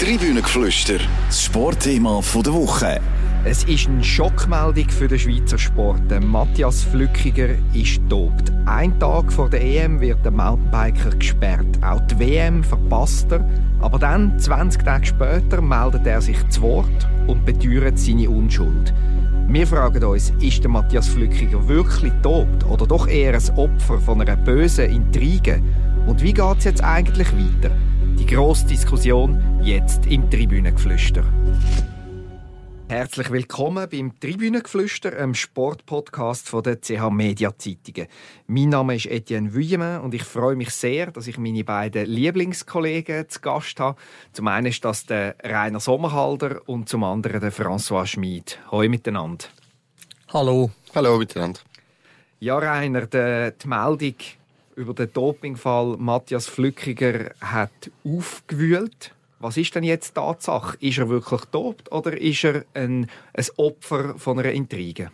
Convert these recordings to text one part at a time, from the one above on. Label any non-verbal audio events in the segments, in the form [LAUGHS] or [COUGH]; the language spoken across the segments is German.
Tribünengeflüster, das Sportthema der Woche. Es ist eine Schockmeldung für den Schweizer Sport. Matthias Flückiger ist tobt. Ein Tag vor der EM wird der Mountainbiker gesperrt. Auch die WM verpasst er. Aber dann, 20 Tage später, meldet er sich zu Wort und beteuert seine Unschuld. Wir fragen uns, ist der Matthias Flückiger wirklich tobt oder doch eher ein Opfer von einer bösen Intrige? Und wie geht es jetzt eigentlich weiter? Die grosse Diskussion jetzt im Tribünengeflüster. Herzlich willkommen beim Tribünengeflüster, einem Sportpodcast von der CH Media Zeitungen. Mein Name ist Etienne Vuillemin und ich freue mich sehr, dass ich meine beiden Lieblingskollegen zu Gast habe. Zum einen ist das der Rainer Sommerhalder und zum anderen der François Schmid. Hallo miteinander. Hallo. Hallo miteinander. Ja, Rainer, die Meldung über den Dopingfall Matthias Flückiger hat aufgewühlt. Was ist denn jetzt Tatsache? Ist er wirklich dopt oder ist er ein, ein Opfer von einer Intrige?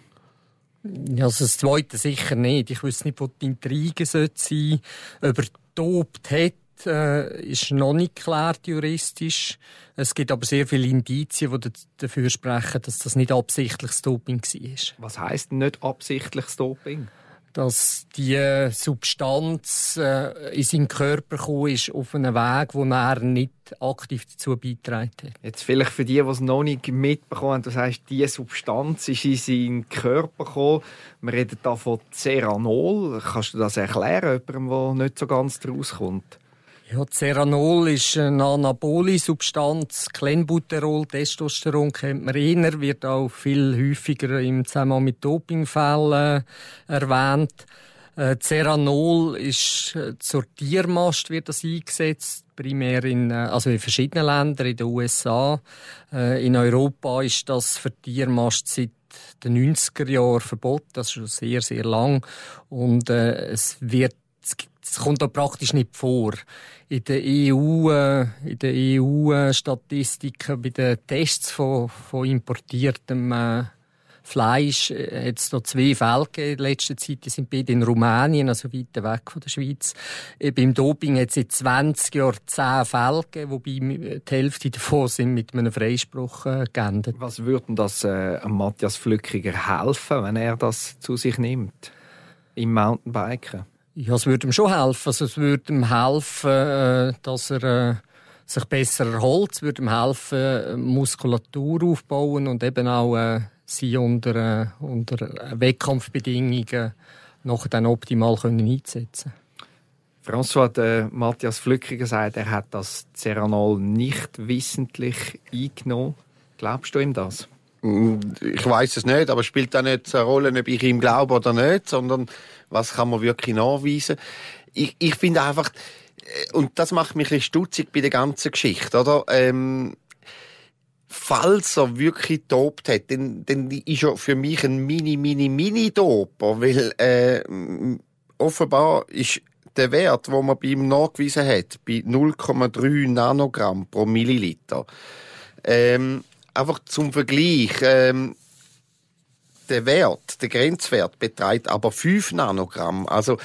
Ja, also das Zweite sicher nicht. Ich weiß nicht, wo die Intrige sein sollte. Ob er dopt hat, äh, ist noch nicht geklärt juristisch. Es gibt aber sehr viele Indizien, die dafür sprechen, dass das nicht absichtliches Doping war. Was heißt nicht absichtliches Doping? Dass die Substanz äh, in seinen Körper gekommen ist auf einem Weg, wo er nicht aktiv dazu beigetragen hat. Jetzt vielleicht für die, die es noch nicht mitbekommen haben, du sagst, die Substanz ist in seinen Körper gekommen. Wir reden da von Ceranol. Kannst du das erklären, jemandem, der nicht so ganz daraus kommt? Ja, Ceranol ist eine anabole Substanz. Clenbuterol, Testosteron kennt man eher, wird auch viel häufiger im Zusammenhang mit Dopingfällen erwähnt. Äh, Ceranol ist äh, zur Tiermast wird das eingesetzt, primär in, äh, also in verschiedenen Ländern, in den USA. In Europa ist das für Tiermast seit den 90er Jahren verboten, das ist schon sehr, sehr lang. Und äh, es wird es kommt da praktisch nicht vor. In der EU, äh, in der EU-Statistiken bei den Tests von, von importiertem äh, Fleisch äh, hat es noch zwei Fälle gegeben in letzter Zeit. Die sind beide in Rumänien, also weit weg von der Schweiz. Äh, beim Doping hat es in 20 Jahren zehn Fälle gegeben, wobei die Hälfte davon sind mit einem Freispruch geendet. Was würde das äh, Matthias Flückiger helfen, wenn er das zu sich nimmt? Im Mountainbiken? Ja, es würde ihm schon helfen. Also es würde ihm helfen, äh, dass er äh, sich besser erholt. Es würde ihm helfen, äh, Muskulatur aufbauen und eben auch äh, sie unter, unter Wettkampfbedingungen noch dann optimal können einsetzen François der Matthias Flückiger sagt, er hat das Ceranol nicht wissentlich eingenommen. Glaubst du ihm das? Ich weiß es nicht, aber spielt da nicht eine Rolle, ob ich ihm glaube oder nicht, sondern was kann man wirklich nachweisen? Ich, ich finde einfach, äh, und das macht mich ein bisschen stutzig bei der ganzen Geschichte, oder? Ähm, falls er wirklich tobt hat, dann, dann ist er für mich ein mini, mini, mini Doper, weil äh, offenbar ist der Wert, den man bei ihm nachgewiesen hat, bei 0,3 Nanogramm pro Milliliter. Ähm, einfach zum Vergleich, ähm, der Wert, der Grenzwert beträgt aber 5 Nanogramm. Also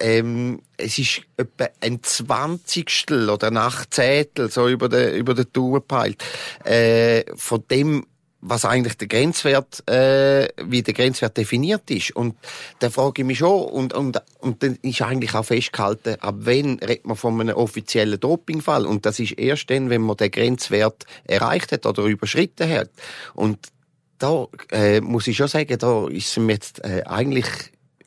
ähm, es ist etwa ein Zwanzigstel oder ein Achtzehntel so über den über den gepeilt äh, von dem was eigentlich der Grenzwert, äh, wie der Grenzwert definiert ist. Und da frage ich mich schon, und, und, und dann ist eigentlich auch festgehalten, ab wann redet man von einem offiziellen Dopingfall? Und das ist erst dann, wenn man den Grenzwert erreicht hat oder überschritten hat. Und da äh, muss ich schon sagen, da ist es mir jetzt äh, eigentlich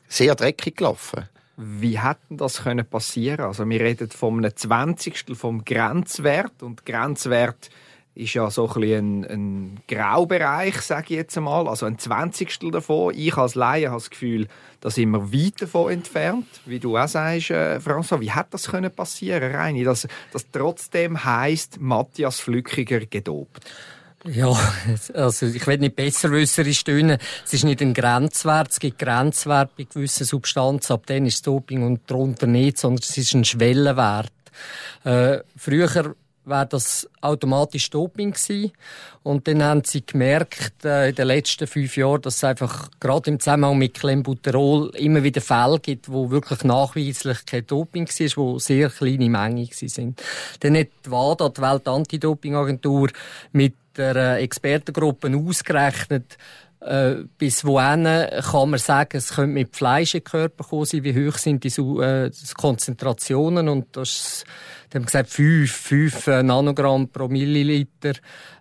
sehr dreckig gelaufen. Wie hätten das können passieren? Also wir reden einem Zwanzigstel vom Grenzwert und Grenzwert ist ja so ein, ein, ein Graubereich, sage ich jetzt einmal, also ein Zwanzigstel davon. Ich als Laie habe das Gefühl, da sind wir weit davon entfernt, wie du auch sagst, äh, François. Wie hätte das können passieren, Reini, dass das trotzdem heißt Matthias Flückiger gedopt? Ja, [LAUGHS] also ich will nicht besserwisserisch tönen. Es ist nicht ein Grenzwert. Es gibt Grenzwerte bei gewissen Substanzen. Ab dann ist Doping und darunter nicht, sondern es ist ein Schwellenwert. Äh, früher wäre das automatisch Doping gewesen. Und dann haben sie gemerkt, äh, in den letzten fünf Jahren, dass es einfach gerade im Zusammenhang mit Clenbuterol immer wieder Fälle gibt, wo wirklich nachweislich kein Doping war, wo sehr kleine Mengen sind. Dann hat WADA, die Welt-Anti-Doping-Agentur, mit der Expertengruppe ausgerechnet, äh, bis wohin kann man sagen, es könnte mit Fleisch im Körper kommen sein, wie hoch sind die, äh, Konzentrationen? Und das die haben gesagt, 5, 5 äh, Nanogramm pro Milliliter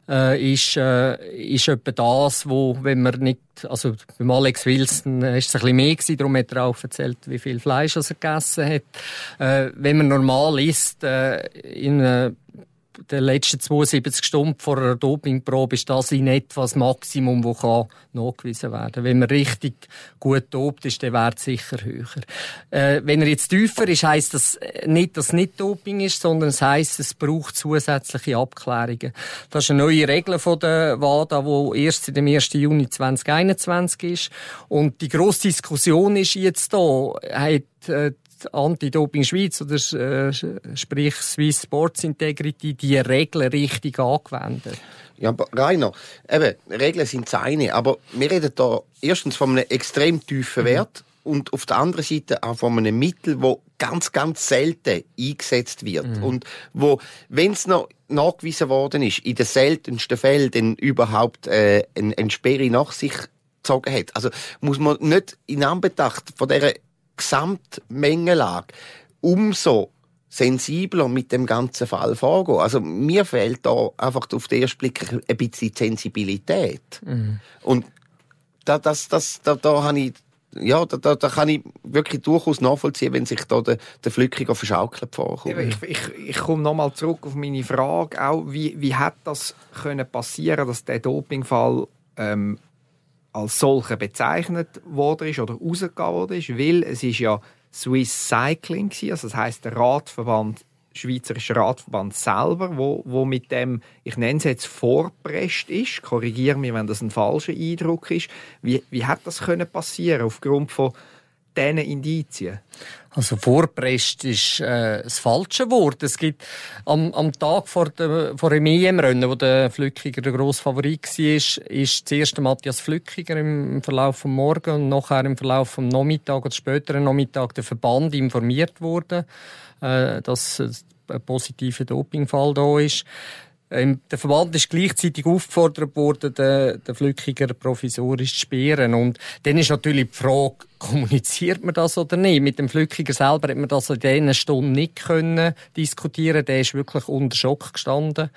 äh, ist, äh, ist etwa das, wo, wenn man nicht, also beim Alex Wilson äh, ist es ein bisschen mehr gewesen, darum hat er auch erzählt, wie viel Fleisch er gegessen hat. Äh, wenn man normal isst, äh, in äh, den letzten 72 Stunden vor einer Dopingprobe ist das in etwa das Maximum, das nachgewiesen werden kann. Wenn man richtig gut dopt, ist der Wert sicher höher. Äh, wenn er jetzt tiefer ist, heisst das nicht, dass es nicht Doping ist, sondern es heisst, es braucht zusätzliche Abklärungen. Das ist eine neue Regel von der WADA, die erst in dem 1. Juni 2021 ist. Und die grosse Diskussion ist jetzt da, hat Anti-Doping Schweiz oder äh, sprich Swiss Sports Integrity die Regeln richtig angewendet? Ja, aber Rainer, eben, Regeln sind das eine, aber wir reden da erstens von einem extrem tiefen mhm. Wert und auf der anderen Seite auch von einem Mittel, wo ganz, ganz selten eingesetzt wird mhm. und wo, wenn es noch nachgewiesen worden ist, in den seltensten Fällen überhaupt äh, eine, eine Sperre nach sich gezogen hat. Also muss man nicht in Anbetracht von dieser Gesamtmengenlage umso sensibler mit dem ganzen Fall vorgehen. Also mir fehlt da einfach auf den ersten Blick ein bisschen Sensibilität. Mhm. Und da, das, das, da, da habe ich ja, da, da, da kann ich wirklich durchaus nachvollziehen, wenn sich da der, der Flückiger verschaukelt vorkommt. Ich, ich, ich komme nochmal zurück auf meine Frage, auch wie, wie hat das können passieren, dass der Dopingfall ähm, als solcher bezeichnet worden ist oder rausgegeben worden ist, weil es ist ja Swiss Cycling war, also das heißt der Radverband Schweizerische Radverband selber, wo, wo mit dem, ich nenne es jetzt vorpresst ist, korrigiere mich, wenn das ein falscher Eindruck ist. Wie, wie hat das können passieren aufgrund von diesen Indizien? Also vorpresst ist äh, das falsche Wort. Es gibt am, am Tag vor, der, vor dem EM-Rennen, wo der Flückiger der grosse Favorit war, ist zuerst Matthias Flückiger im Verlauf vom Morgen und nachher im Verlauf vom Nachmittag oder späteren Nachmittag der Verband informiert worden, äh, dass ein positiver Dopingfall da ist. Ähm, der Verband ist gleichzeitig aufgefordert worden, den, den Flückiger provisorisch zu sperren. Und dann ist natürlich die Frage, [LAUGHS] kommuniziert man das oder nicht? Mit dem Flückiger selber hat man das in diesen Stunden nicht können diskutieren. Der ist wirklich unter Schock gestanden.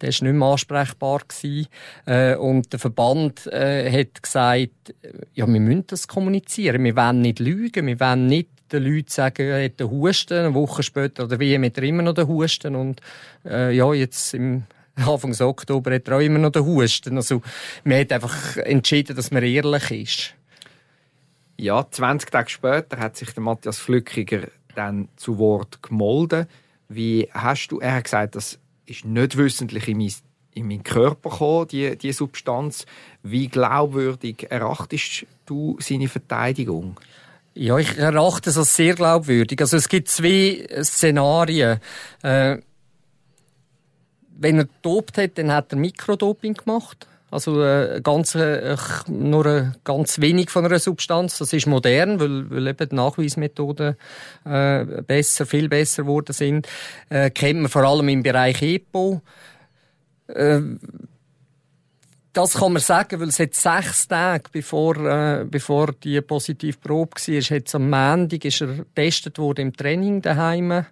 Der ist nicht mehr ansprechbar gewesen. Äh, und der Verband äh, hat gesagt, ja, wir müssen das kommunizieren. Wir wollen nicht lügen. Wir wollen nicht den Leuten sagen, er hat den Husten, eine Woche später oder wie mit er immer noch den Husten und äh, ja, jetzt im Anfang Oktober hat er auch immer noch den Husten. Also, man hat einfach entschieden, dass man ehrlich ist. Ja, 20 Tage später hat sich der Matthias Flückiger dann zu Wort gemolden. Wie hast du, er hat gesagt, das ist nicht wissentlich in mein in meinen Körper gekommen, die, die Substanz. Wie glaubwürdig erachtest du seine Verteidigung? Ja, ich erachte es als sehr glaubwürdig. Also es gibt zwei Szenarien. Äh, wenn er dopt hat, dann hat er Mikrodoping gemacht. Also äh, ganz, äh, nur äh, ganz wenig von einer Substanz. Das ist modern, weil, weil eben die Nachweismethoden äh, besser, viel besser geworden sind. Äh, kennt man vor allem im Bereich EPO. Äh, das kann man sagen, weil es hat sechs Tage, bevor, äh, bevor die Positivprobe war, hat am Montag ist er getestet worden im Training daheim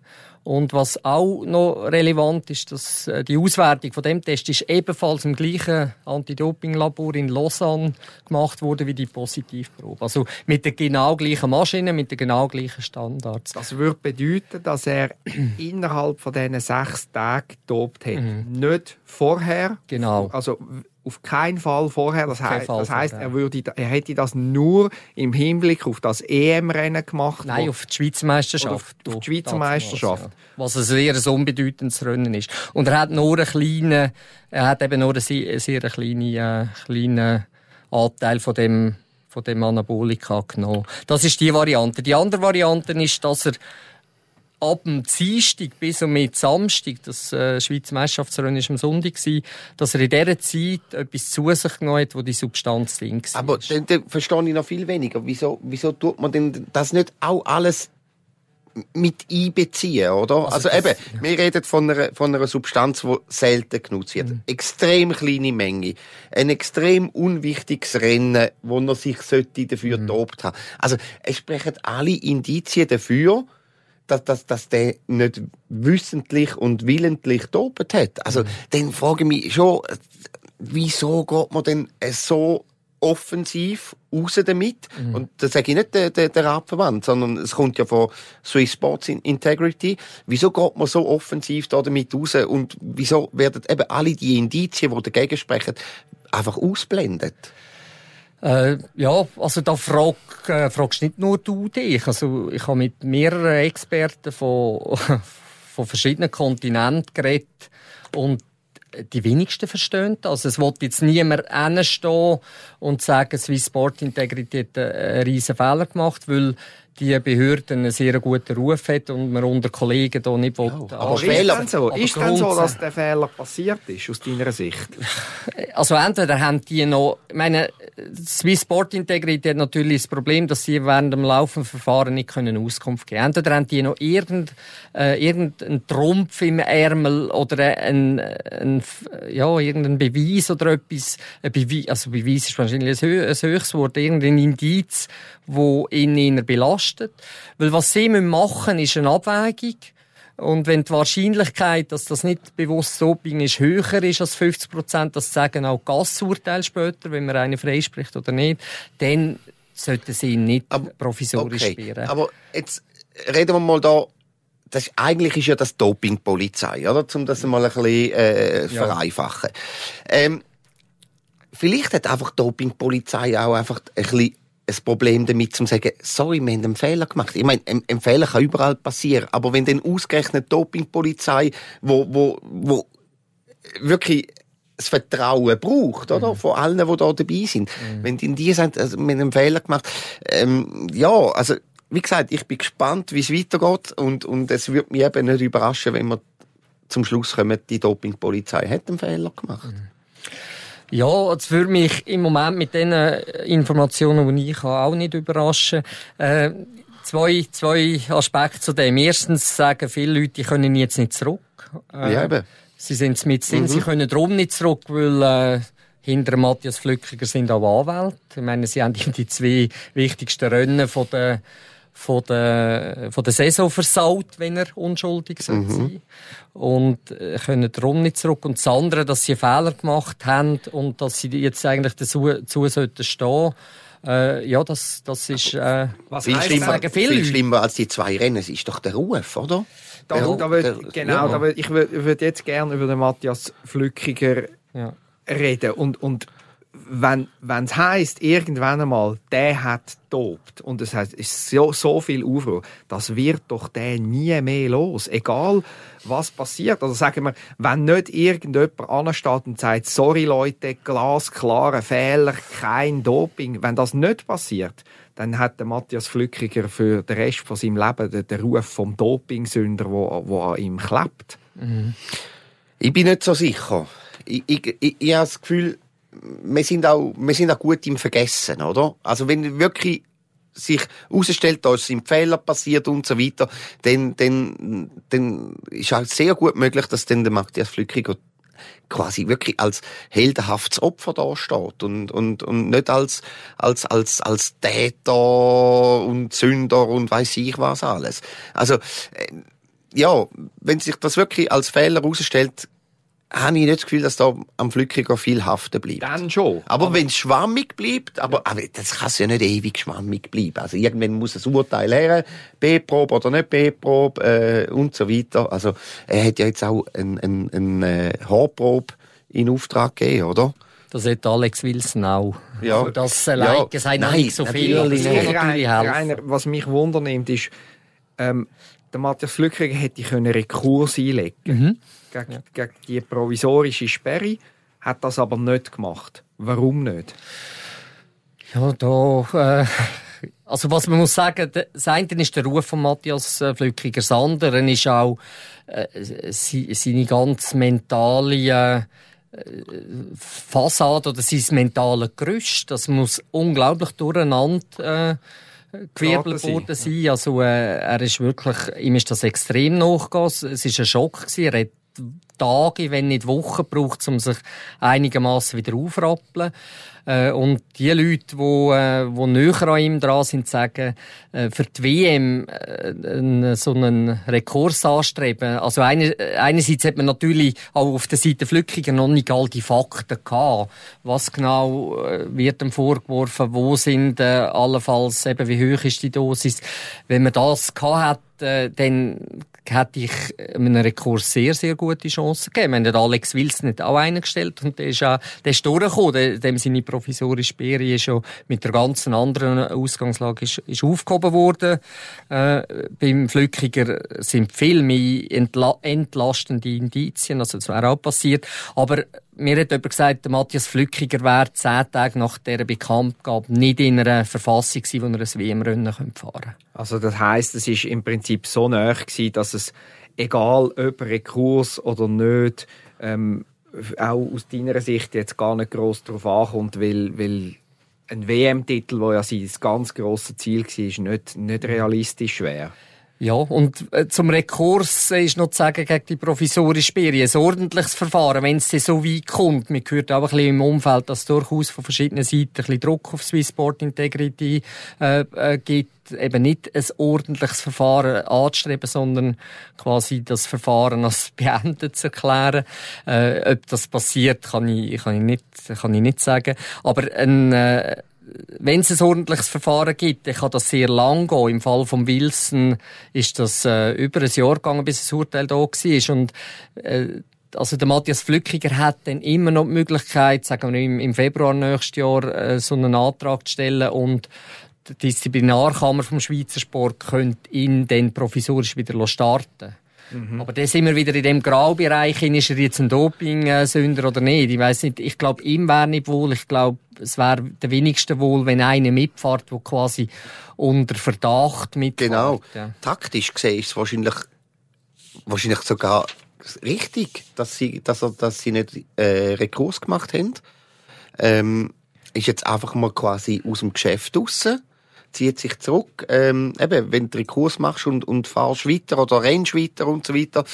und was auch noch relevant ist, dass äh, die Auswertung von dem Test ist ebenfalls im gleichen Anti-Doping-Labor in Lausanne gemacht worden wie die Positivprobe. Also mit der genau gleichen Maschine, mit den genau gleichen Standards. Das würde bedeuten, dass er [CLEARS THROAT] innerhalb von diesen sechs Tagen getobt hat. Mhm. Nicht vorher. Genau. Also auf keinen Fall vorher. Das, he Fall das heisst, er, würde, er hätte das nur im Hinblick auf das EM-Rennen gemacht. Nein, auf die Schweizer Meisterschaft. Auf die Schweizer Meisterschaft. Ja. Was ein sehr unbedeutendes Rennen ist. Und er hat nur einen kleinen, er hat eben nur einen sehr, sehr kleinen, äh, kleinen Anteil von dem, von dem Anabolika genommen. Das ist die Variante. Die andere Variante ist, dass er ab dem Dienstag bis um mit Samstag, das äh, Schweizer Meisterschaftsrennen war am Sonntag, gewesen, dass er in dieser Zeit etwas zu sich genommen hat, wo die Substanz drin war. Aber dann, dann verstehe ich noch viel weniger. Wieso, wieso tut man denn das nicht auch alles mit einbeziehen, oder? Also, also eben, wir reden von einer, von einer Substanz, die selten genutzt wird. Mhm. Extrem kleine Menge. Ein extrem unwichtiges Rennen, wo man sich dafür mhm. tobt haben. Also, es sprechen alle Indizien dafür, dass, dass, dass der nicht wissentlich und willentlich tobt hat. Also, mhm. dann frage ich mich schon, wieso geht man denn so offensiv raus damit. Mhm. Und das sage ich nicht der, der, der Radverband, sondern es kommt ja von Swiss Sports Integrity. Wieso geht man so offensiv da damit raus und wieso werden eben alle die Indizien, die dagegen sprechen, einfach ausblendet? Äh, ja, also da frag, äh, fragst nicht nur du dich. Also ich habe mit mehreren Experten von, [LAUGHS] von verschiedenen Kontinenten geredet und die wenigsten verstehen das. Es wird jetzt niemand hinstehen und sagen, Swiss Sport Integrity hat einen riesen Fehler gemacht, weil die Behörde einen sehr guten Ruf hat und man unter Kollegen da nicht will. Ja, aber ist denn so, ist denn so, dass der Fehler passiert ist, aus deiner Sicht? [LAUGHS] Also entweder haben die noch, ich meine, Swiss Sport Integrity hat natürlich das Problem, dass sie während dem laufenden Verfahren nicht können Auskunft geben können. Entweder haben die noch irgendeinen äh, irgendein Trumpf im Ärmel oder ein, ein, ja, irgendein Beweis oder etwas, ein Beweis, also Beweis ist wahrscheinlich ein, ein höchstes Wort, irgendein Indiz, wo ihn eher belastet. Weil was sie machen müssen, ist eine Abwägung. Und wenn die Wahrscheinlichkeit, dass das nicht bewusst Doping ist, höher ist als 50 Prozent, das sagen auch Gassurteil später, wenn man einen freispricht oder nicht, dann sollten sie ihn nicht aber, provisorisch okay. sperren. Aber jetzt reden wir mal da das, eigentlich ist ja das Dopingpolizei, oder? Um das mal ein bisschen äh, ja. vereinfachen. Ähm, vielleicht hat einfach die Dopingpolizei auch einfach ein bisschen ein Problem damit, zu sagen, sorry, wir haben einen Fehler gemacht. Ich meine, ein, ein Fehler kann überall passieren, aber wenn dann ausgerechnet die Dopingpolizei, wo, wo, wo wirklich das Vertrauen braucht, oder? Mhm. Von allen, die da dabei sind. Mhm. Wenn die, die sagen, also, wir haben einen Fehler gemacht, ähm, ja, also, wie gesagt, ich bin gespannt, wie es weitergeht und, und es würde mich eben nicht überraschen, wenn wir zum Schluss kommen, die Dopingpolizei hat einen Fehler gemacht. Mhm. Ja, es würde mich im Moment mit den Informationen, die ich habe, auch nicht überraschen. Äh, zwei, zwei Aspekte zu dem. Erstens sagen viele Leute, die können jetzt nicht zurück. Äh, ja, eben. Sie sind mit mhm. sie können darum nicht zurück, weil äh, hinter Matthias Flückiger sind auch Anwälte. Ich meine, sie haben [LAUGHS] die zwei wichtigsten Rennen von der von der, von der Saison versaut, wenn er unschuldig mhm. sein Und äh, können darum nicht zurück. Und das andere, dass sie Fehler gemacht haben und dass sie jetzt eigentlich dazu, dazu sollten stehen. Äh, ja, das, das ist, äh, was viel, schlimmer, viel schlimmer als die zwei Rennen ist doch der Ruf, oder? Da, der, da will, der, genau, ja. da will, ich würde jetzt gerne über den Matthias Flückiger ja. reden und, und wenn es heisst, irgendwann einmal, der hat tobt und es ist so, so viel Aufruhr, das wird doch der nie mehr los. Egal, was passiert. Also sagen wir, wenn nicht irgendjemand ansteht und sagt, sorry Leute, glasklare Fehler, kein Doping, wenn das nicht passiert, dann hat der Matthias Flückiger für den Rest von seinem Leben den, den Ruf vom Dopingsünder, wo, wo an ihm klebt. Mhm. Ich bin nicht so sicher. Ich, ich, ich, ich habe das Gefühl, wir sind auch, wir sind auch gut im Vergessen, oder? Also wenn wirklich sich herausstellt, da sind Fehler passiert und so weiter, dann, dann, dann ist auch sehr gut möglich, dass dann der Matthias Flückiger quasi wirklich als heldenhaftes Opfer da steht und, und, und nicht als, als, als, als Täter und Sünder und weiß ich was alles. Also, äh, ja, wenn sich das wirklich als Fehler herausstellt, habe ich nicht das Gefühl, dass da am Flückiger viel haften bleibt. Dann schon. Aber, aber wenn es schwammig bleibt, aber, aber das kann ja nicht ewig schwammig bleiben. Also irgendwann muss ein Urteil her, B-Probe oder nicht B-Probe äh, und so weiter. Also er hat ja jetzt auch eine ein, ein, äh, Haarprobe in Auftrag gegeben, oder? Das hat Alex Wilson auch. Ja. Also das allein ja. sagt nein, nicht so viel. Natürlich, natürlich Reiner, was mich wundernimmt, ist, ähm, der Matthias Flückiger hätte können Rekurs einlegen mhm gegen, ja. gegen die provisorische Sperre, hat das aber nicht gemacht. Warum nicht? Ja, da äh, Also was man muss sagen, das eine ist der Ruf von Matthias äh, Flückiger, das andere ist auch äh, seine ganz mentale äh, Fassade oder sein mentale Gerüst. Das muss unglaublich durcheinander äh, gewirbelt worden sein. Also äh, er ist wirklich, ihm ist das extrem nachgegangen. Es ist ein Schock gewesen. Er hat Tage, wenn nicht Wochen braucht, um sich einigermaßen wieder aufrappeln. Äh, und die Leute, die, äh, die näher an ihm dran sind, sagen, äh, für die WM äh, so einen Rekurs anstreben. Also eine, einerseits hat man natürlich auch auf der Seite Flückiger noch nicht all die Fakten gehabt. Was genau äh, wird ihm vorgeworfen? Wo sind äh, allenfalls eben, wie hoch ist die Dosis? Wenn man das gehabt hat, äh, dann hätte ich einem Rekurs sehr, sehr gute Chancen gegeben. Wir haben Alex Wilson nicht auch eingestellt und der ist auch, der ist durchgekommen. Dem seine provisorische Sperre ist schon mit der ganzen anderen Ausgangslage ist, ist aufgehoben worden. Äh, beim Flückiger sind viel mehr entla entlastende Indizien, also das wäre auch passiert. Aber mir hat jemand gesagt, der Matthias Flückiger wäre zehn Tage nach dieser Bekanntgabe nicht in einer Verfassung gewesen, wo er ein WM-Rennen fahren könnte. Also das heisst, es ist im Prinzip so gewesen, dass es, egal ob Rekurs oder nicht, ähm, auch aus deiner Sicht jetzt gar nicht gross darauf ankommt, weil, weil ein WM-Titel, wo ja sein ganz grosses Ziel war, nicht, nicht realistisch wäre. Ja, und äh, zum Rekurs ist noch zu sagen, gegen die provisorische Sperre, ein ordentliches Verfahren, wenn es so weit kommt. Man hört auch ein bisschen im Umfeld, dass durchaus von verschiedenen Seiten ein bisschen Druck auf Swissport Integrity äh, äh, gibt, eben nicht ein ordentliches Verfahren anzustreben, sondern quasi das Verfahren als [LAUGHS] beendet zu erklären. Äh, ob das passiert, kann ich, kann ich, nicht, kann ich nicht sagen. Aber ein... Äh, wenn es ein ordentliches Verfahren gibt, dann kann das sehr lang gehen. Im Fall von Wilson ist das äh, über ein Jahr gegangen, bis das Urteil da war. Und äh, also der Matthias Flückiger hat dann immer noch die Möglichkeit, sagen wir im, im Februar nächstes Jahr, äh, so einen Antrag zu stellen und die Disziplinarkammer vom Schweizer Sport könnte ihn dann provisorisch wieder starten Mhm. Aber da sind wir wieder in dem Graubereich, ist er jetzt ein Doping-Sünder oder nicht? Ich weiß nicht, ich glaube, ihm wäre nicht wohl. Ich glaube, es wäre der wenigste wohl, wenn einer mitfährt, der quasi unter Verdacht mitfährt. Genau. Ja. Taktisch gesehen ist es wahrscheinlich, wahrscheinlich sogar richtig, dass sie, dass, dass sie nicht äh, Rekurs gemacht haben. Ähm, ist jetzt einfach mal quasi aus dem Geschäft draussen zieht sich zurück. Ähm, eben, wenn du Kurs machst und, und fahrst weiter oder rennst weiter und so weiter,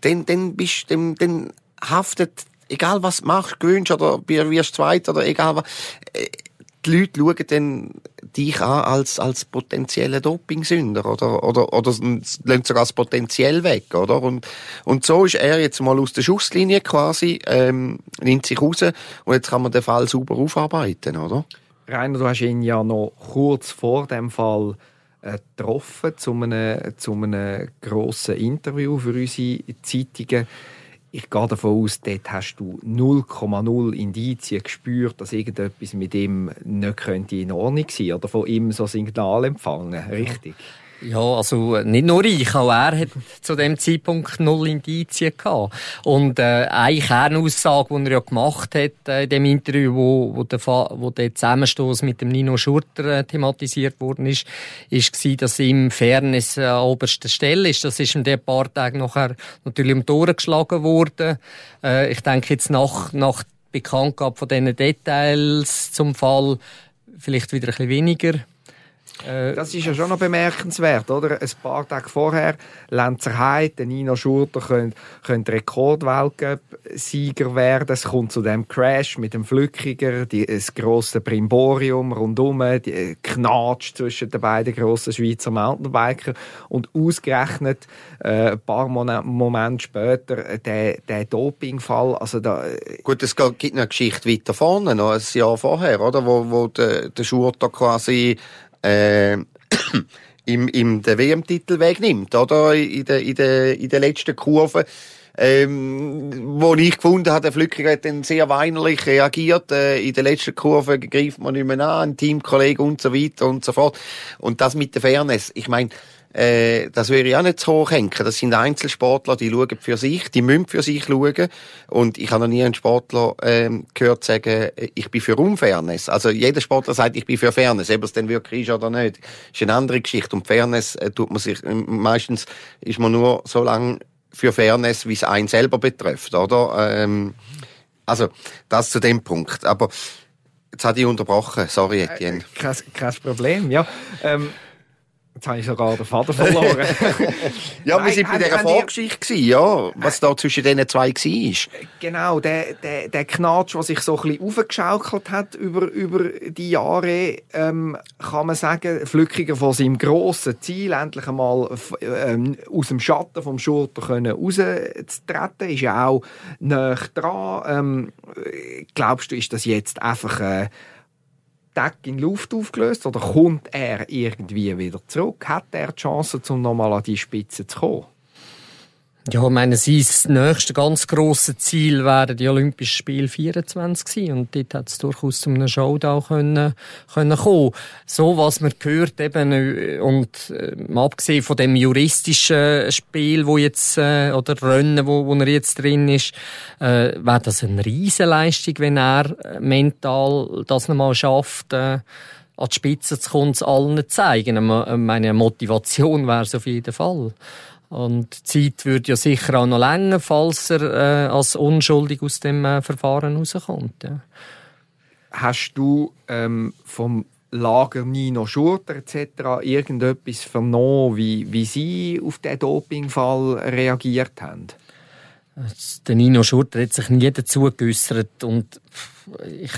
dann, dann bist, dann, dann haftet, egal was du machst, gewünscht oder wirst zweit oder egal was, äh, die Leute schauen dann dich an als, als potenziellen Dopingsünder oder, oder, oder lassen sogar als potenziell weg, oder? Und, und so ist er jetzt mal aus der Schusslinie quasi, ähm, nimmt sich raus und jetzt kann man den Fall sauber aufarbeiten, oder? Rainer, du hast ihn ja noch kurz vor dem Fall äh, getroffen zu einem, zu einem grossen Interview für unsere Zeitungen. Ich gehe davon aus, dort hast du 0,0 Indizien gespürt, dass irgendetwas mit ihm nicht in Ordnung sein könnte oder von ihm so Signal empfangen, richtig? Ja. Ja, also nicht nur ich, auch er hat zu dem Zeitpunkt null Indizien gehabt. Und äh, eine Kernaussage, die er ja gemacht hat äh, in dem Interview, wo, wo, der, wo der Zusammenstoß mit dem Nino Schurter äh, thematisiert worden ist, ist war, dass ihm Fairness äh, an oberster Stelle ist. Das ist in den paar Tagen nachher natürlich um Tore geschlagen worden. Äh, ich denke jetzt nach, nach Bekanntgabe von diesen Details zum Fall vielleicht wieder ein bisschen weniger. Äh, das ist ja schon noch bemerkenswert, oder? Ein paar Tage vorher, Lenzer Heid, Nino Schurter können, können Rekordweltcup-Sieger werden. Es kommt zu dem Crash mit dem Flückiger, die, das grosse Brimborium rundum, die äh, Knatsch zwischen den beiden grossen Schweizer Mountainbiker und ausgerechnet äh, ein paar Momente später äh, der, der Dopingfall. Also da, Gut, es gibt eine Geschichte weiter vorne, noch ein Jahr vorher, oder? Wo, wo der, der Schurter quasi äh, [CLEARS THROAT] im, im den WM-Titel wegnimmt, oder? In der, in der, in der letzten Kurve. Ähm, wo ich gefunden habe, der Flückiger hat dann sehr weinerlich reagiert. Äh, in der letzten Kurve greift man nicht mehr an, ein Teamkollege und so weiter und so fort. Und das mit der Fairness. Ich meine, äh, das würde ich auch nicht zu hoch hängen. Das sind Einzelsportler, die schauen für sich, die müssen für sich schauen. Und ich habe noch nie einen Sportler ähm, gehört sagen, ich bin für Unfairness. Also jeder Sportler sagt, ich bin für Fairness, ob es denn wirklich ist oder nicht, ist eine andere Geschichte. Und Fairness äh, tut man sich, äh, meistens ist man nur so lange für Fairness, wie es einen selber betrifft, oder? Ähm, also, das zu dem Punkt. Aber jetzt hatte ich unterbrochen. Sorry, Etienne. Äh, kein, kein Problem, ja. Ähm, Jetzt habe ich sogar den Vater verloren. [LAUGHS] ja, Nein, wir sind bei dieser Vorgeschichte, ja, was da zwischen diesen zwei war. Genau, der, der, der Knatsch, der sich so ein bisschen aufgeschaukelt hat über, über die Jahre, ähm, kann man sagen, Flückiger von seinem grossen Ziel, endlich einmal ähm, aus dem Schatten vom Schurter können rauszutreten, ist ja auch näher dran. Ähm, glaubst du, ist das jetzt einfach... Äh, Deck in Luft aufgelöst oder kommt er irgendwie wieder zurück? Hat er die Chance, um nochmal an die Spitze zu kommen? Ja, ich meine, sein nächste ganz grosse Ziel wären die Olympischen Spiele 24 gewesen. Und dort hat es durchaus zu einem Showdown können, können kommen. So, was man gehört eben, äh, und äh, abgesehen von dem juristischen Spiel, wo jetzt, äh, oder Rennen, wo, wo er jetzt drin ist, äh, wäre das eine Riesenleistung, wenn er äh, mental das nochmal schafft, äh, an die Spitze zu kommen, es allen zeigen. Meine Motivation wäre es auf jeden Fall. Und die Zeit würde ja sicher auch noch länger, falls er äh, als unschuldig aus dem äh, Verfahren rauskommt. Ja. Hast du ähm, vom Lager Nino Schurter etc. irgendetwas vernommen, wie, wie sie auf den Dopingfall reagiert haben? Der Nino Schurter hat sich nie dazu geäußert und ich,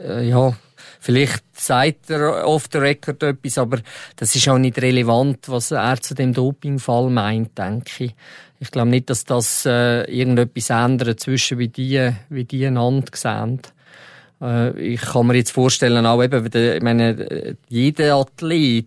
äh, ja, Vielleicht sagt er off the record etwas, aber das ist auch nicht relevant, was er zu dem Dopingfall meint, denke ich. Ich glaube nicht, dass das äh, irgendetwas ändert zwischen wie die, wie die einander sehen. Äh, ich kann mir jetzt vorstellen, auch eben, ich meine, jeder Athlet,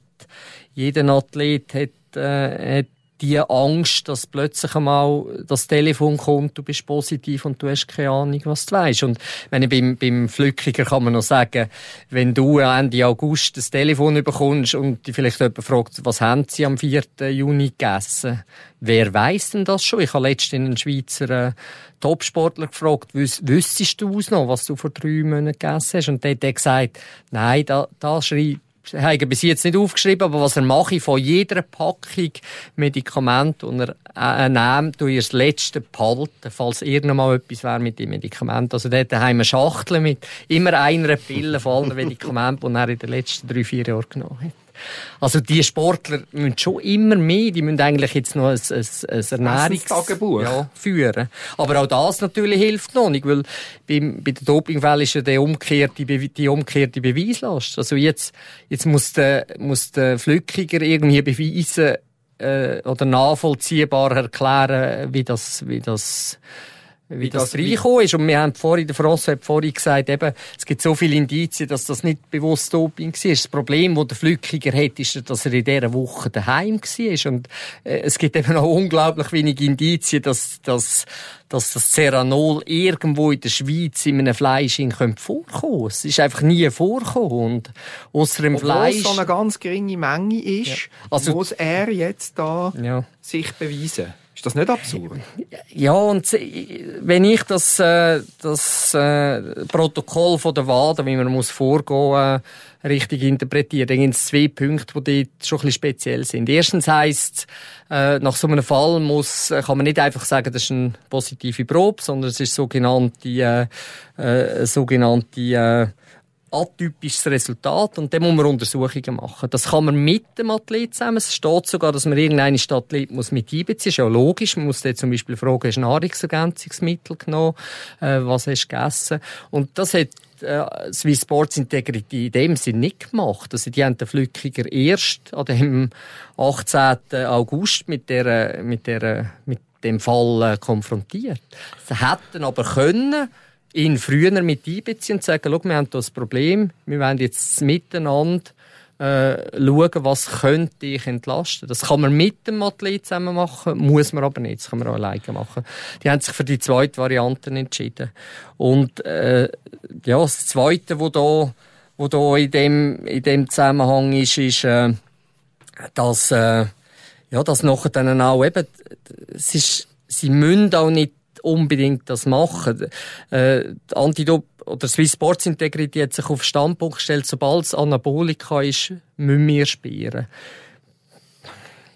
jeder Athlet hat, äh, hat die Angst, dass plötzlich einmal das Telefon kommt, du bist positiv und du hast keine Ahnung, was du weißt. Und wenn ich beim, beim Flückiger kann man noch sagen, wenn du Ende August das Telefon bekommst und vielleicht jemand fragt, was haben sie am 4. Juni gegessen? Wer weiß denn das schon? Ich habe letztens einen Schweizer äh, Topsportler gefragt, wüsstest du es noch, was du vor drei Monaten gegessen hast? Und der hat gesagt, nein, da, da schreibt habe bis jetzt nicht aufgeschrieben, aber was er mache von jeder Packung Medikament und er äh, nimmt, du das letzte behalten, falls irgendwann etwas wäre mit dem Medikament. Also dort haben wir Schachteln mit immer einer Pille von allen Medikamenten, die er in den letzten drei, vier Jahren genommen hat. Also die Sportler müssen schon immer mehr, die müssen eigentlich jetzt noch ein, ein, ein Ernährungstagebuch ja, führen. Aber auch das natürlich hilft noch nicht, weil beim, bei den Dopingfällen ist ja die umgekehrte, die umgekehrte Beweislast. Also jetzt, jetzt muss der, muss der Flückiger irgendwie beweisen, äh, oder nachvollziehbar erklären, wie das, wie das wie das, das reingekommen ist. Und wir haben vorhin, der François hat vorhin gesagt, eben, es gibt so viele Indizien, dass das nicht bewusst Doping war. Das Problem, das der Flückiger hat, ist, dass er in dieser Woche daheim war. Und äh, es gibt eben auch unglaublich wenige Indizien, dass, dass, dass das Ceranol irgendwo in der Schweiz in einem Fleisch vorkommen Es ist einfach nie vorgekommen. Und ausser dem Obwohl Fleisch... es so eine ganz geringe Menge ist, ja. also, muss er jetzt da ja. sich beweisen. Ist das nicht absurd? Ja, und wenn ich das, äh, das äh, Protokoll von der WADA, wie man muss vorgehen, äh, richtig interpretiere, dann gibt es zwei Punkte, die dort schon ein bisschen speziell sind. Erstens heisst äh, nach so einem Fall muss, äh, kann man nicht einfach sagen, das ist eine positive Probe, sondern es ist sogenannte, äh, äh, sogenannte äh, atypisches Resultat und dann muss man Untersuchungen machen. Das kann man mit dem Athlet zusammen. Es steht sogar, dass man irgendeinen Athlet muss mit einbeziehen. Das ist ja logisch. Man muss dann zum Beispiel fragen, hast du Nahrungsergänzungsmittel genommen? Äh, was hast du gegessen? Und das hat äh, Swiss Sports Integrity in dem Sinn nicht gemacht. Also die haben den Flückiger erst an dem 18. August mit der, mit der, mit dem Fall äh, konfrontiert. Sie hätten aber können ihn früher mit einbeziehen und sagen, schau, wir haben ein Problem, wir wollen jetzt miteinander äh, schauen, was könnte ich entlasten. Das kann man mit dem Athlet zusammen machen, muss man aber nicht, das kann man auch alleine machen. Die haben sich für die zweite Variante entschieden. Und äh, ja, das Zweite, wo da, wo da in dem, in dem Zusammenhang ist, ist, äh, dass äh, Ja, das nachher dann auch eben, es ist, sie müssen auch nicht unbedingt das machen. Äh, Antidop oder Swiss Sports Integrity hat sich auf Standpunkt gestellt, sobald es Anabolika ist, müssen wir spielen.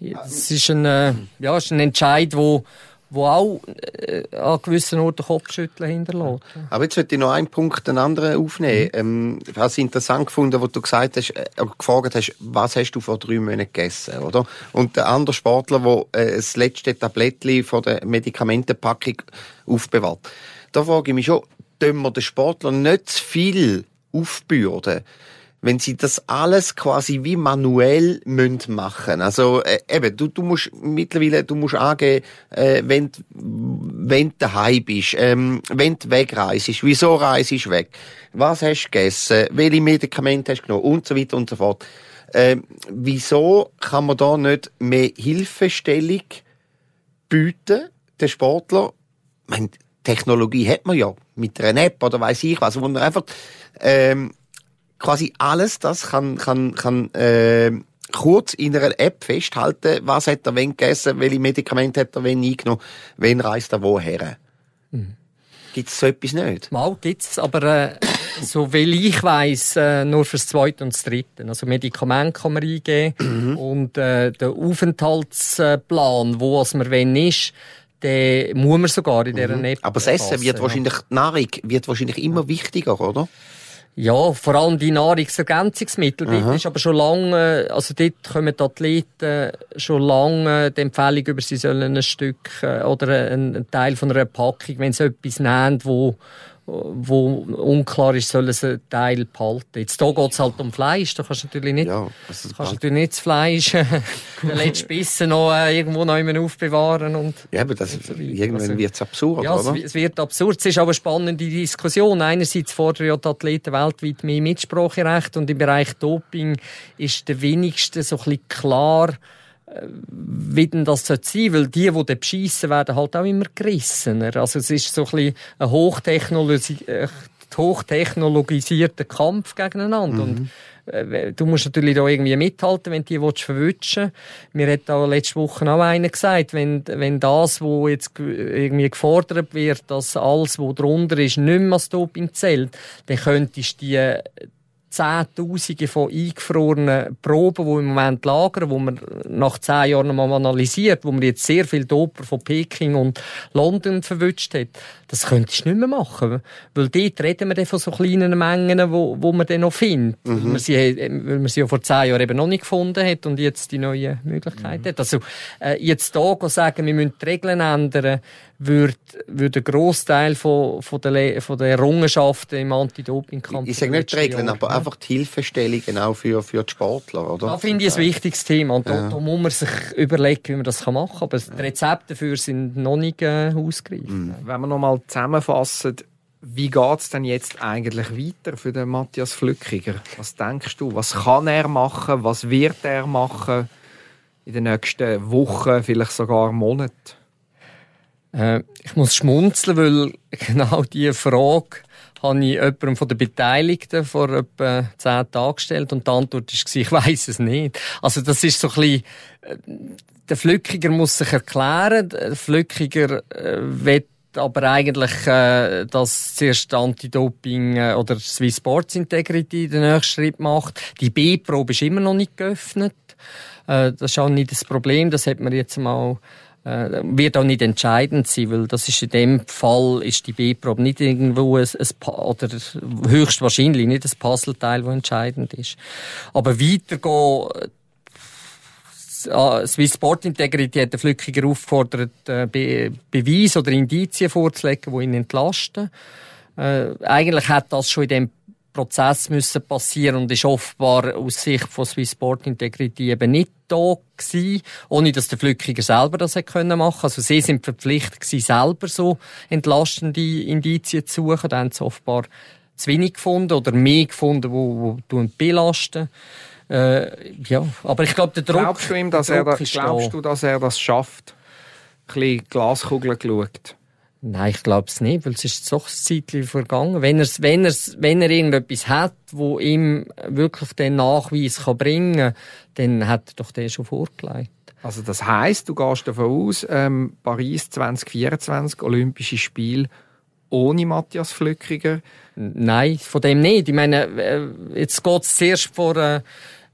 Es ist ein, äh, ja, ist ein Entscheid, wo wo auch äh, an gewissen Orten Kopfschütteln hinterlässt. Aber jetzt möchte ich noch einen Punkt, einen anderen aufnehmen. Mhm. Ähm, ich habe es interessant gefunden, wo du gesagt hast, äh, gefragt hast, was hast du vor drei Monaten gegessen, oder? Und der andere Sportler, der äh, das letzte Tablettchen von der Medikamentenpackung aufbewahrt. Da frage ich mich schon, tun wir den Sportler nicht zu viel aufbürden? Wenn sie das alles quasi wie manuell müssen machen. Also äh, eben du du musst mittlerweile du musst angeben äh, wenn wenn du daheim bist ähm, wenn du wegreist wieso reist du weg? Was hast du gegessen? Welche Medikamente hast du genommen? Und so weiter und so fort. Äh, wieso kann man da nicht mehr Hilfestellung bieten? Den Sportler ich meine, Technologie hat man ja. Mit einer App oder weiß ich was wo man einfach ähm, quasi alles das kann, kann, kann äh, kurz in einer App festhalten, was hat er wenn gegessen, welche Medikamente hat er wenn eingenommen, wen reist er woher. Mhm. Gibt es so etwas nicht? Mal gibt es, aber äh, [COUGHS] so wie ich weiss, äh, nur fürs Zweite und das Dritte. Also Medikamente kann man eingeben mhm. und äh, der Aufenthaltsplan, wo was man wenn ist, den muss man sogar in dieser mhm. App Aber das Essen wird wahrscheinlich, die Nahrung wird wahrscheinlich immer wichtiger, oder? Ja, vor allem die Nahrungsergänzungsmittel. Dort ist aber schon lange, also dort kommen die Athleten schon lange die Empfehlung über, sie sollen ein Stück äh, oder einen Teil von einer Packung, wenn sie etwas nehmen, wo wo unklar ist, sollen sie einen Teil behalten. Jetzt hier geht es halt um Fleisch. Da kannst du natürlich nicht, ja, also kannst natürlich nicht das Fleisch, [LAUGHS] den letzten Bissen noch äh, irgendwo noch immer aufbewahren. Und, ja, aber das, so irgendwann also, wird es absurd, ja, oder? es wird absurd. Es ist aber eine spannende Diskussion. Einerseits fordern ja die Athleten weltweit mehr Mitspracherecht und im Bereich Doping ist der wenigste so ein bisschen klar, wie denn das sein soll, weil die, die dann beschissen werden, halt auch immer gerissener. Also es ist so ein bisschen ein Hochtechnologi äh, hochtechnologisierter Kampf gegeneinander. Mhm. Und äh, du musst natürlich da irgendwie mithalten, wenn die verwutschen Mir hat auch letzte Woche auch einer gesagt, wenn, wenn das, was jetzt irgendwie gefordert wird, dass alles, was drunter ist, nicht mehr als Doping zählt, dann könntest du die Zehntausende von eingefrorenen Proben, die im Moment lagern, wo man nach zehn Jahren mal analysiert, wo man jetzt sehr viel Doper von Peking und London verwünscht hat. Das könntest du nicht mehr machen. Weil dort reden wir dann von so kleinen Mengen, wo, wo man dann noch findet. Mhm. Weil, man sie, weil man sie ja vor zehn Jahren eben noch nicht gefunden hat und jetzt die neue Möglichkeit mhm. hat. Also, äh, jetzt hier sagen, wir müssen die Regeln ändern, würde, würde ein Grossteil von, von, der, von der Errungenschaften im Anti-Doping-Kampf. Ich sage nicht die Regeln, aber einfach die Hilfestellungen auch für, für die Sportler, oder? Da finde ich ein wichtiges Thema. Und da, da, muss man sich überlegen, wie man das machen kann. Aber die Rezepte dafür sind noch nicht äh, ausgereift. Mhm. Wenn wir nochmal zusammenfassen, wie geht es denn jetzt eigentlich weiter für den Matthias Flückiger? Was denkst du? Was kann er machen? Was wird er machen in den nächsten Wochen, vielleicht sogar Monaten? Äh, ich muss schmunzeln, weil [LAUGHS] genau diese Frage habe ich jemandem von den Beteiligten vor etwa zehn Tagen gestellt und die Antwort war, ich weiß es nicht. Also das ist so ein bisschen, äh, der Flückiger muss sich erklären, der Flückiger äh, wird aber eigentlich, dass zuerst Anti-Doping oder Swiss Sports Integrity den nächsten Schritt macht. Die B-Probe ist immer noch nicht geöffnet. Das ist auch nicht das Problem. Das hat man jetzt mal wird auch nicht entscheidend sein, weil das ist in dem Fall ist die B-Probe nicht irgendwo ein, ein oder höchstwahrscheinlich nicht das Puzzleteil, das entscheidend ist. Aber weitergehen Swiss Sport Integrity hat den Flückiger aufgefordert, äh, Be Beweise oder Indizien vorzulegen, die ihn entlasten. Äh, eigentlich hat das schon in dem Prozess müssen passieren und ist offenbar aus Sicht von Swiss Sport Integrity eben nicht da gewesen, ohne dass der Flückiger selber das hätte können machen. Also sie sind verpflichtet gewesen, selber so entlastende Indizien zu suchen. Da haben sie offenbar zu wenig gefunden oder mehr gefunden, wo, wo belasten. Äh, ja, aber ich glaube, der Druck. Glaubst du ihm, dass er da, glaubst du, dass er das schafft? Ein bisschen Glaskugel geschaut. Nein, ich glaube es nicht, weil es ist doch ein Zeitchen vergangen. Wenn, er's, wenn, er's, wenn er irgendetwas hat, wo ihm wirklich den Nachweis kann bringen kann, dann hat er doch den schon vorgelegt. Also das heißt, du gehst davon aus, ähm, Paris 2024, Olympische Spiele ohne Matthias Flückiger? Nein, von dem nicht. Ich meine, äh, jetzt geht es zuerst vor, äh,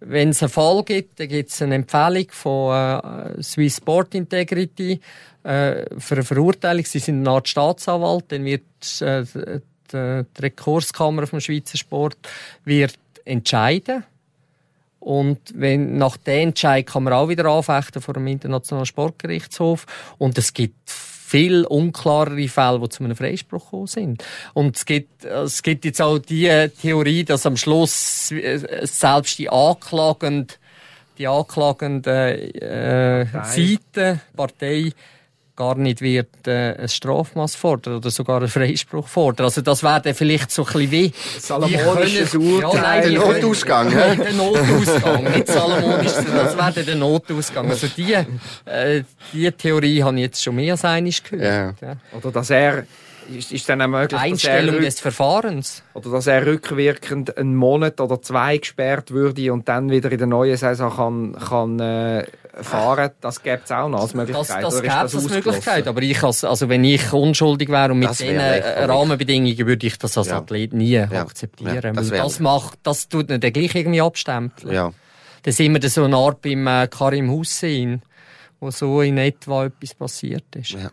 wenn es einen Fall gibt, dann gibt es eine Empfehlung von äh, Swiss Sport Integrity äh, für eine Verurteilung. Sie sind eine Art Staatsanwalt, dann wird äh, die, die Rekurskammer vom Schweizer Sport wird entscheiden. Und wenn, nach dem Entscheid kann man auch wieder anfechten vor dem Internationalen Sportgerichtshof. Und es gibt viel unklarere Fälle, die zu einem Freispruch gekommen sind. Und es gibt, es gibt jetzt auch die Theorie, dass am Schluss äh, selbst die anklagende, die anklagende äh, Seite, Partei, gar nicht wird äh, ein Strafmaß fordern oder sogar einen Freispruch fordern. Also das wäre dann vielleicht so ein bisschen wie... Salomonisches Urteil. Ja, nein, der Notausgang. Ja, [LAUGHS] der Notausgang, nicht salomonisch, das wäre dann der Notausgang. Also die, äh, die Theorie habe ich jetzt schon mehr als einmal gehört. Ja. Oder dass er ist, ist dann auch möglich, Einstellung des Verfahrens. Oder dass er rückwirkend einen Monat oder zwei gesperrt würde und dann wieder in der neuen Saison kann, kann äh, fahren. Das gäbe es auch noch als Möglichkeit. Das, das gäbe es als Möglichkeit. Aber ich als, also wenn ich unschuldig wäre und mit diesen Rahmenbedingungen würde ich das als ja. Athlet nie ja. akzeptieren. Ja, das, das macht, das tut nicht gleich irgendwie abstempeln. Ja. Dann sind wir so eine Art beim äh, Karim Hussein, wo so in etwa etwas passiert ist. Ja.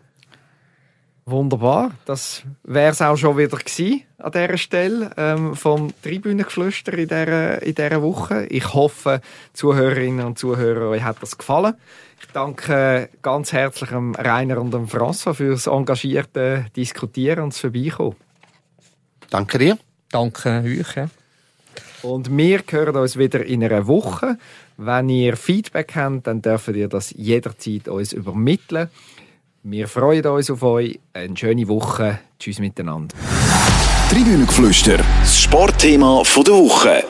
Wunderbar. Das wäre es auch schon wieder gewesen an dieser Stelle ähm, vom Tribünengeflüster in dieser, in dieser Woche. Ich hoffe, Zuhörerinnen und Zuhörer, euch hat das gefallen. Ich danke ganz herzlich dem Rainer und dem François fürs engagierte Diskutieren und das Vorbeikommen. Danke dir. Danke euch. Ja. Und wir hören uns wieder in einer Woche. Wenn ihr Feedback habt, dann dürft ihr das jederzeit uns übermitteln. Wir freuen uns auf euch. Eine schöne Woche. Tschüss miteinander. Tribünengeflüster, das Sportthema der Woche.